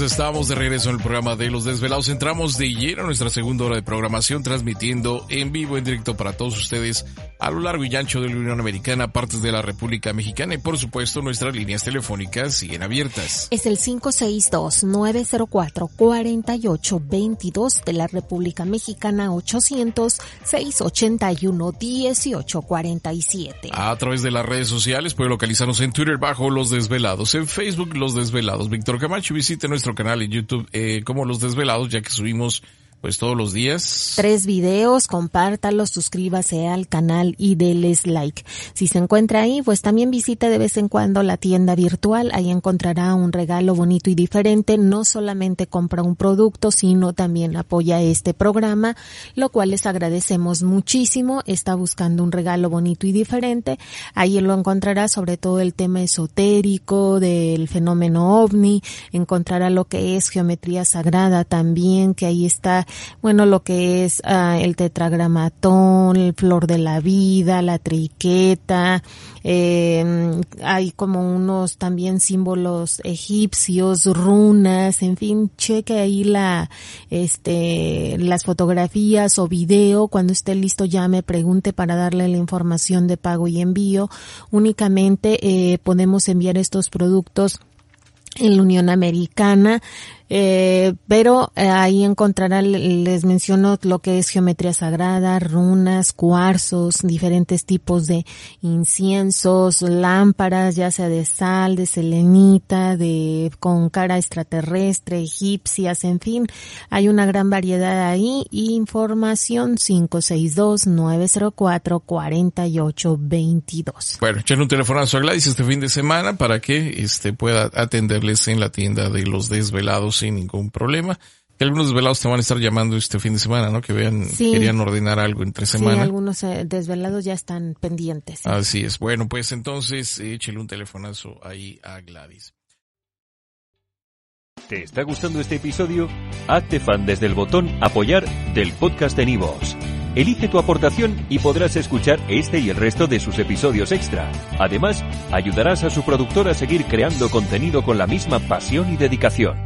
Estamos de regreso en el programa de Los Desvelados. Entramos de lleno a nuestra segunda hora de programación, transmitiendo en vivo, en directo para todos ustedes a lo largo y ancho de la Unión Americana, partes de la República Mexicana y por supuesto nuestras líneas telefónicas siguen abiertas. Es el 562-904-4822 de la República Mexicana 800-681-1847. A través de las redes sociales puede localizarnos en Twitter bajo Los Desvelados, en Facebook Los Desvelados. Víctor Camacho visite nuestro canal en YouTube eh, como Los Desvelados ya que subimos pues todos los días. Tres videos, compártalos, suscríbase al canal y déles like. Si se encuentra ahí, pues también visite de vez en cuando la tienda virtual, ahí encontrará un regalo bonito y diferente, no solamente compra un producto, sino también apoya este programa, lo cual les agradecemos muchísimo, está buscando un regalo bonito y diferente, ahí lo encontrará sobre todo el tema esotérico del fenómeno ovni, encontrará lo que es geometría sagrada también, que ahí está bueno, lo que es uh, el tetragramatón, el flor de la vida, la triqueta, eh, hay como unos también símbolos egipcios, runas, en fin, cheque ahí la, este, las fotografías o video, cuando esté listo ya me pregunte para darle la información de pago y envío, únicamente eh, podemos enviar estos productos en la Unión Americana, eh, pero eh, ahí encontrarán, les menciono lo que es geometría sagrada, runas, cuarzos, diferentes tipos de inciensos, lámparas, ya sea de sal, de selenita, de con cara extraterrestre, egipcias, en fin, hay una gran variedad ahí. Información 562-904-4822. Bueno, echarle un telefonazo a Gladys este fin de semana para que este pueda atenderles en la tienda de los desvelados sin ningún problema. Que algunos desvelados te van a estar llamando este fin de semana, ¿no? Que vean, Sí. querían ordenar algo entre semana. Sí, algunos eh, desvelados ya están pendientes. sí. Así es. Bueno, pues entonces échele un telefonazo ahí a Gladys. ¿Te está gustando este episodio? Hazte fan desde el botón Apoyar del podcast de Nivos. Elige tu aportación y podrás escuchar este y el resto de sus episodios extra. Además, ayudarás a su productor a seguir creando contenido con la misma pasión y dedicación.